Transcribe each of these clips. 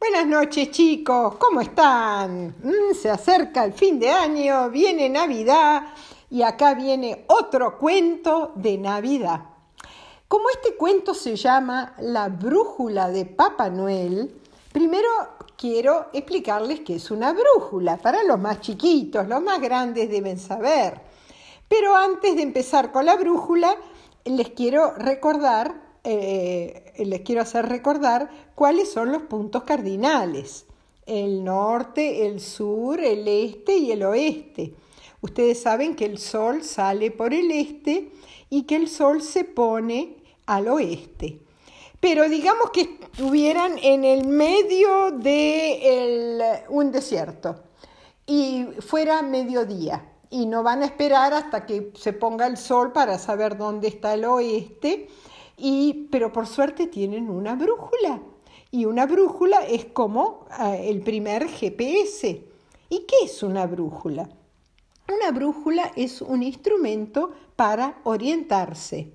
Buenas noches chicos, ¿cómo están? Mm, se acerca el fin de año, viene Navidad y acá viene otro cuento de Navidad. Como este cuento se llama La brújula de Papá Noel, primero quiero explicarles qué es una brújula. Para los más chiquitos, los más grandes deben saber. Pero antes de empezar con la brújula, les quiero recordar eh, les quiero hacer recordar cuáles son los puntos cardinales. El norte, el sur, el este y el oeste. Ustedes saben que el sol sale por el este y que el sol se pone al oeste. Pero digamos que estuvieran en el medio de un desierto y fuera mediodía y no van a esperar hasta que se ponga el sol para saber dónde está el oeste pero por suerte tienen una brújula. Y una brújula es como eh, el primer GPS. ¿Y qué es una brújula? Una brújula es un instrumento para orientarse.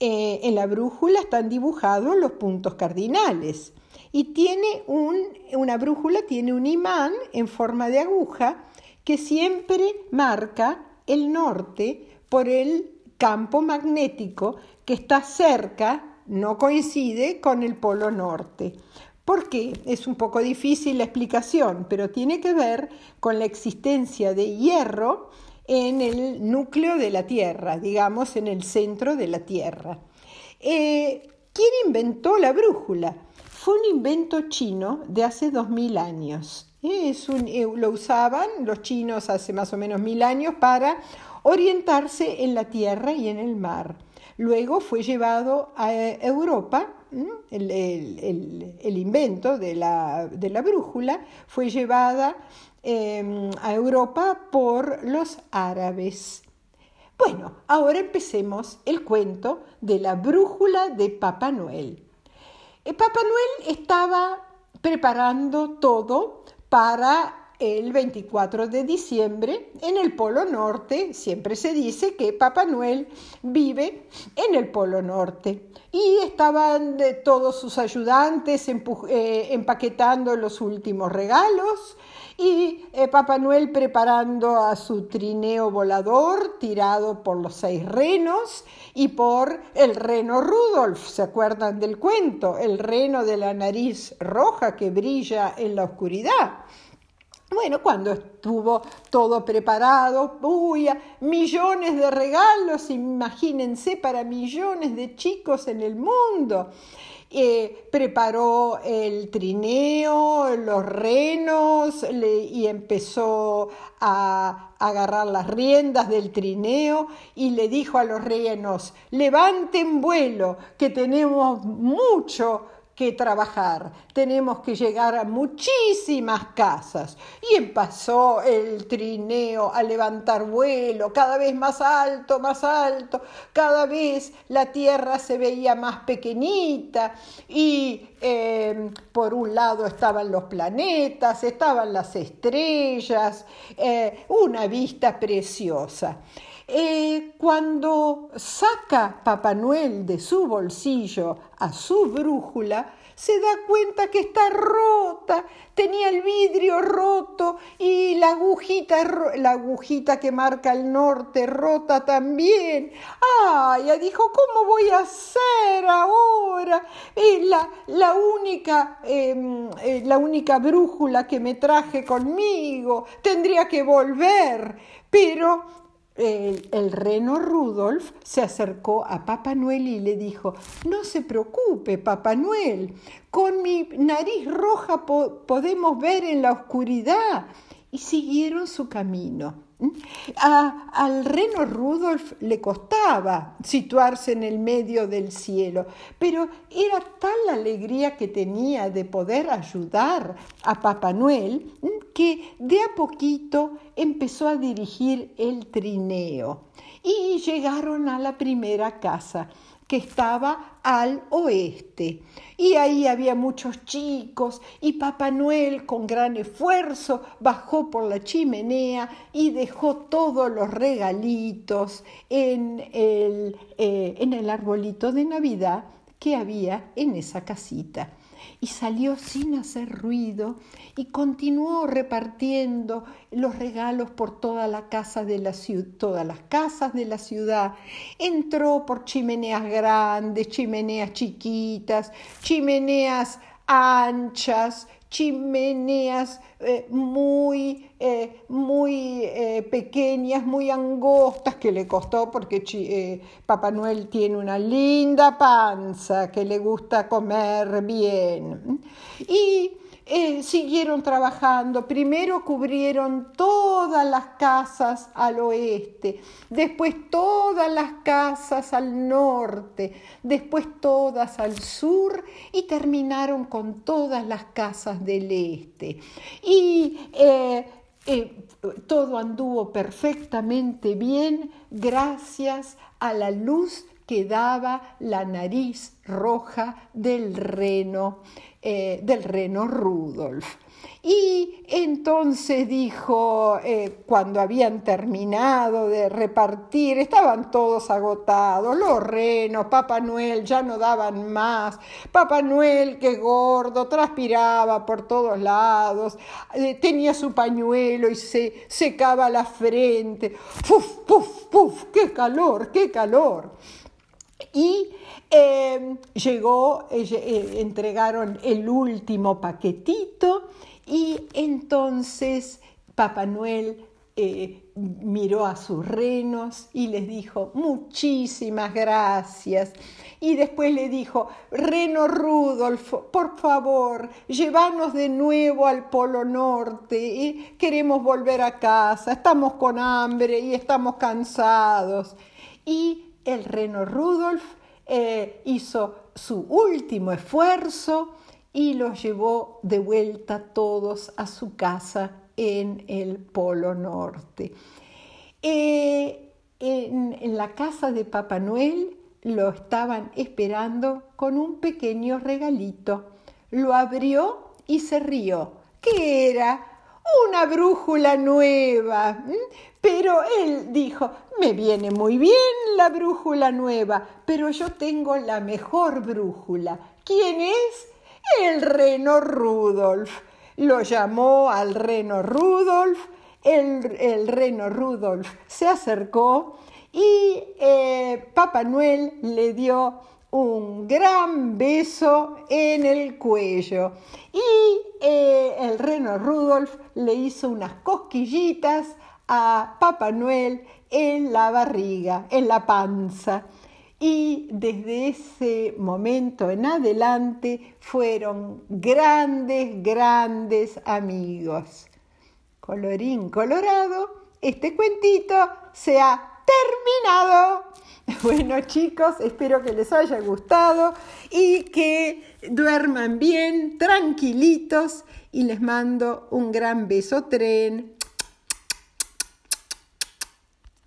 Eh, en la brújula están dibujados los puntos cardinales y tiene un, una brújula tiene un imán en forma de aguja que siempre marca el norte por el campo magnético que está cerca, no coincide con el polo norte. ¿Por qué? Es un poco difícil la explicación, pero tiene que ver con la existencia de hierro en el núcleo de la Tierra, digamos, en el centro de la Tierra. Eh, ¿Quién inventó la brújula? Fue un invento chino de hace dos mil años. Es eh, lo usaban los chinos hace más o menos mil años para orientarse en la tierra y en el mar. Luego fue llevado a Europa, el, invento de la, brújula fue llevada em, a Europa por los árabes. Bueno, ahora empecemos el cuento de la brújula de Papá Noel. Eh, Papá Noel estaba preparando todo para el 24 de diciembre en el Polo Norte. Siempre se dice que Papá Noel vive en el Polo Norte. Y estaban todos sus ayudantes eh, empaquetando los últimos regalos y eh, Papá Noel preparando a su trineo volador tirado por los seis renos y por el reno Rudolf. ¿Se acuerdan del cuento? El reno de la nariz roja que brilla en la oscuridad. Bueno, cuando estuvo todo preparado, uy, millones de regalos, imagínense, para millones de chicos en el mundo. Eh, preparó el trineo, los renos y empezó a agarrar las riendas del trineo y le dijo a los renos, levanten vuelo, que tenemos mucho que trabajar, tenemos que llegar a muchísimas casas. Y empezó el trineo a levantar vuelo, cada vez más alto, más alto, cada vez la tierra se veía más pequeñita y eh, por un lado estaban los planetas, estaban las estrellas, eh, una vista preciosa. Eh, cuando saca Papá Noel de su bolsillo a su brújula, se da cuenta que está rota, tenía el vidrio roto y la agujita, la agujita que marca el norte rota también. ¡Ay! Dijo, ¿cómo voy a hacer ahora? Es la, la, única, em, eh, la única brújula que me traje conmigo. Tendría que volver. Pero el, reno Rudolf se acercó a Papá Noel y le dijo, no se preocupe, Papá Noel, con mi nariz roja podemos ver en la oscuridad. Y siguieron su camino al reno Rudolf le costaba situarse en el medio del cielo, pero era tal la alegría que tenía de poder ayudar a Papá Noel que de a poquito empezó a dirigir el trineo y llegaron a la primera casa que estaba al oeste. Y ahí había muchos chicos y Papá Noel con gran esfuerzo bajó por la chimenea y dejó todos los regalitos en el, eh, en el arbolito de Navidad que había en esa casita. Y salió sin hacer ruido y continuó repartiendo los regalos por toda la casa de la todas las casas de la ciudad. Entró por chimeneas grandes, chimeneas chiquitas, chimeneas anchas, chimeneas eh, muy, eh, muy eh, pequeñas, muy angostas, que le costó porque Papá Noel tiene una linda panza, que le gusta comer bien. Y eh, siguieron trabajando. Primero cubrieron todas las casas al oeste, después todas las casas al norte, después todas al sur y terminaron con todas las casas del este. Y eh, eh, todo anduvo perfectamente bien gracias a la luz que daba la nariz roja del reno. Eh, del reno Rudolf. Y entonces dijo, eh, cuando habían terminado de repartir, estaban todos agotados, los renos, Papá Noel ya no daban más, Papá Noel, que gordo, transpiraba por todos lados, eh, tenía su pañuelo y se secaba la frente, ¡puf, puf, puf! ¡Qué calor, qué calor! Y em, llegó, eh, eh, entregaron el último paquetito y entonces Papá Noel eh, miró a sus renos y les dijo muchísimas gracias. Y después le dijo, Reno Rudolf, por favor, llévanos de nuevo al Polo Norte. Queremos volver a casa, estamos con hambre y estamos cansados. Y el reno Rudolf eh, hizo su último esfuerzo y los llevó de vuelta todos a su casa en el Polo Norte. Eh, en, en la casa de Papá Noel lo estaban esperando con un pequeño regalito. Lo abrió y se rió. ¿Qué era? Una brújula nueva. Pero él dijo, me viene muy bien la brújula nueva, pero yo tengo la mejor brújula. ¿Quién es? El reno Rudolf. Lo llamó al reno Rudolf, el, reno Rudolf se acercó y eh, Papá Noel le dio un gran beso en el cuello y eh, el reno Rudolf le hizo unas cosquillitas a Papá Noel en la barriga, en la panza. Y desde ese momento en adelante fueron grandes, grandes amigos. Colorín colorado, este cuentito se ha terminado. Bueno chicos, espero que les haya gustado y que duerman bien, tranquilitos y les mando un gran beso tren